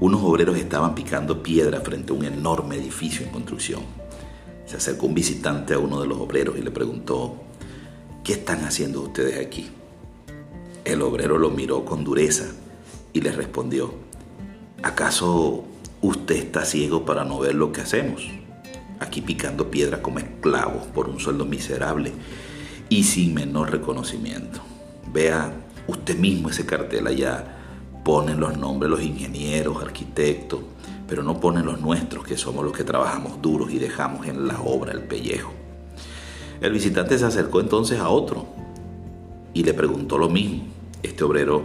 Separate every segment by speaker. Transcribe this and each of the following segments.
Speaker 1: unos obreros estaban picando piedra frente a un enorme edificio en construcción. Se acercó un visitante a uno de los obreros y le preguntó, ¿qué están haciendo ustedes aquí? El obrero lo miró con dureza y le respondió, ¿acaso usted está ciego para no ver lo que hacemos? Aquí picando piedra como esclavos por un sueldo miserable y sin menor reconocimiento. Vea usted mismo ese cartel allá ponen los nombres los ingenieros, arquitectos, pero no ponen los nuestros, que somos los que trabajamos duros y dejamos en la obra el pellejo. El visitante se acercó entonces a otro y le preguntó lo mismo. Este obrero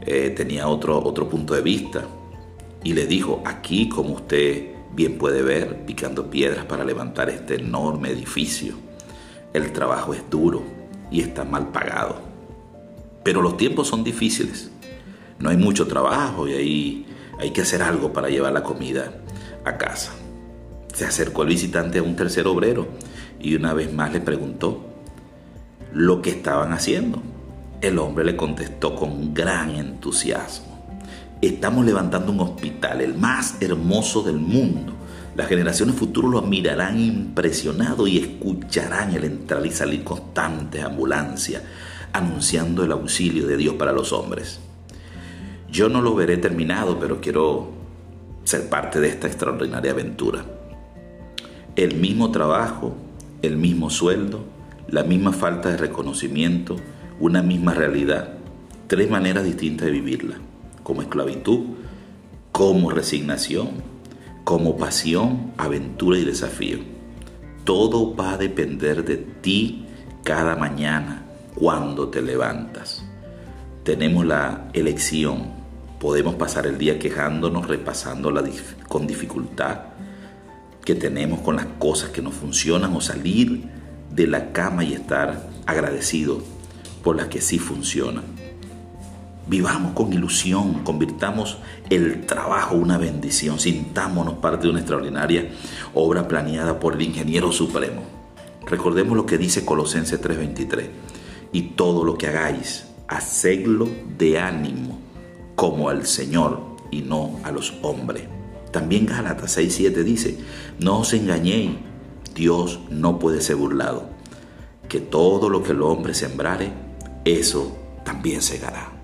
Speaker 1: eh, tenía otro, otro punto de vista y le dijo, aquí como usted bien puede ver, picando piedras para levantar este enorme edificio, el trabajo es duro y está mal pagado. Pero los tiempos son difíciles no hay mucho trabajo y ahí hay que hacer algo para llevar la comida a casa. Se acercó el visitante a un tercer obrero y una vez más le preguntó lo que estaban haciendo. El hombre le contestó con gran entusiasmo. Estamos levantando un hospital, el más hermoso del mundo. Las generaciones futuras lo mirarán impresionado y escucharán el entrar y salir constante ambulancia, anunciando el auxilio de Dios para los hombres. Yo no lo veré terminado, pero quiero ser parte de esta extraordinaria aventura. El mismo trabajo, el mismo sueldo, la misma falta de reconocimiento, una misma realidad, tres maneras distintas de vivirla, como esclavitud, como resignación, como pasión, aventura y desafío. Todo va a depender de ti cada mañana cuando te levantas tenemos la elección. Podemos pasar el día quejándonos, repasando con dificultad que tenemos con las cosas que no funcionan o salir de la cama y estar agradecidos por las que sí funcionan. Vivamos con ilusión, convirtamos el trabajo una bendición, sintámonos parte de una extraordinaria obra planeada por el ingeniero supremo. Recordemos lo que dice Colosenses 3:23, y todo lo que hagáis, hacedlo de ánimo como al Señor y no a los hombres. También Gálatas 6:7 dice, no os engañéis, Dios no puede ser burlado, que todo lo que el hombre sembrare, eso también segará.